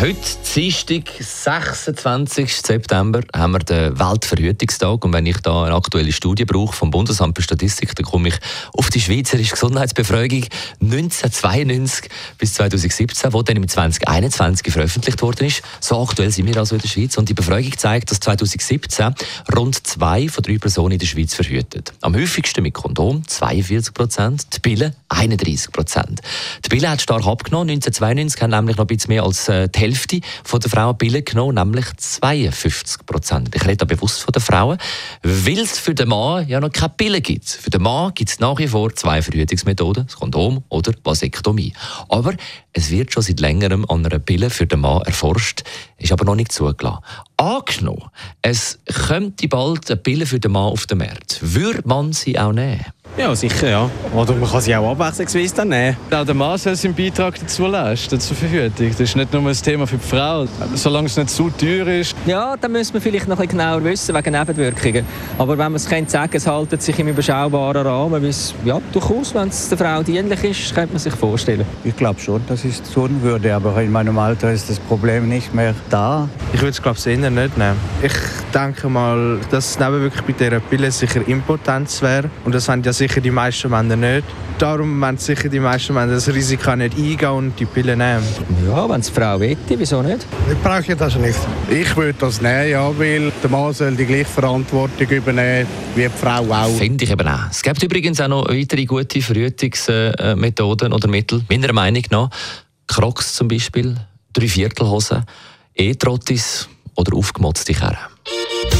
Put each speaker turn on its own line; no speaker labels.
Heute, Dienstag, 26. September, haben wir den Weltverhütungstag. Und wenn ich da eine aktuelle Studie brauche vom Bundesamt für Statistik, dann komme ich auf die Schweizerische Gesundheitsbefragung 1992 bis 2017, die dann im 2021 veröffentlicht worden ist. So aktuell sind wir also in der Schweiz. Und die Befragung zeigt, dass 2017 rund zwei von drei Personen in der Schweiz verhütet. Am häufigsten mit Kondom, 42 Prozent, die Pille 31 Prozent. Die Pille hat stark abgenommen. 1992 haben nämlich noch ein bisschen mehr als äh, die Hälfte der Frauen Pille genommen, nämlich 52 Prozent. Ich rede da bewusst von den Frauen, weil es für den Mann ja noch keine Pille gibt. Für den Mann gibt es nach wie vor zwei Verhütungsmethoden, das Kondom oder Vasektomie. Aber es wird schon seit längerem an einer Pille für den Mann erforscht, ist aber noch nicht zugelassen. Angenommen, es könnte bald eine Pille für den Mann auf den Markt. Würde man sie auch nehmen?
Ja, sicher, ja. Oder man kann sie auch abwechslungsweise dann nehmen.
Auch der Mann soll seinen Beitrag dazu leisten, zur Verhütung. Das ist nicht nur ein Thema für die Frau. Solange es nicht zu teuer ist.
Ja, dann müssen wir vielleicht noch ein bisschen genauer wissen, wegen Nebenwirkungen. Aber wenn man es könnte sagen, es haltet sich im überschaubaren Rahmen, weil es, ja, durchaus, wenn es der Frau dienlich ist, könnte man sich vorstellen.
Ich glaube schon, dass ich es tun würde, aber in meinem Alter ist das Problem nicht mehr da.
Ich würde es, glaube ich, eher nicht nehmen. Ich denke mal, dass es wirklich bei dieser Pille sicher Impotenz wäre. Und das haben ja sicher die meisten Männer nicht. Darum wollen sicher die meisten Männer das Risiko nicht eingehen und die Pille nehmen.
Ja, wenn es die Frau will, wieso nicht?
Ich brauche das nicht. Ich würde das nehmen, ja, weil der Mann soll die gleiche Verantwortung übernehmen wie die Frau auch.
Finde ich eben auch. Es gibt übrigens auch noch weitere gute Verhütungsmethoden oder Mittel, meiner Meinung nach. Crocs zum Beispiel, Dreiviertelhosen, E-Trottis oder aufgemotzte Kerren.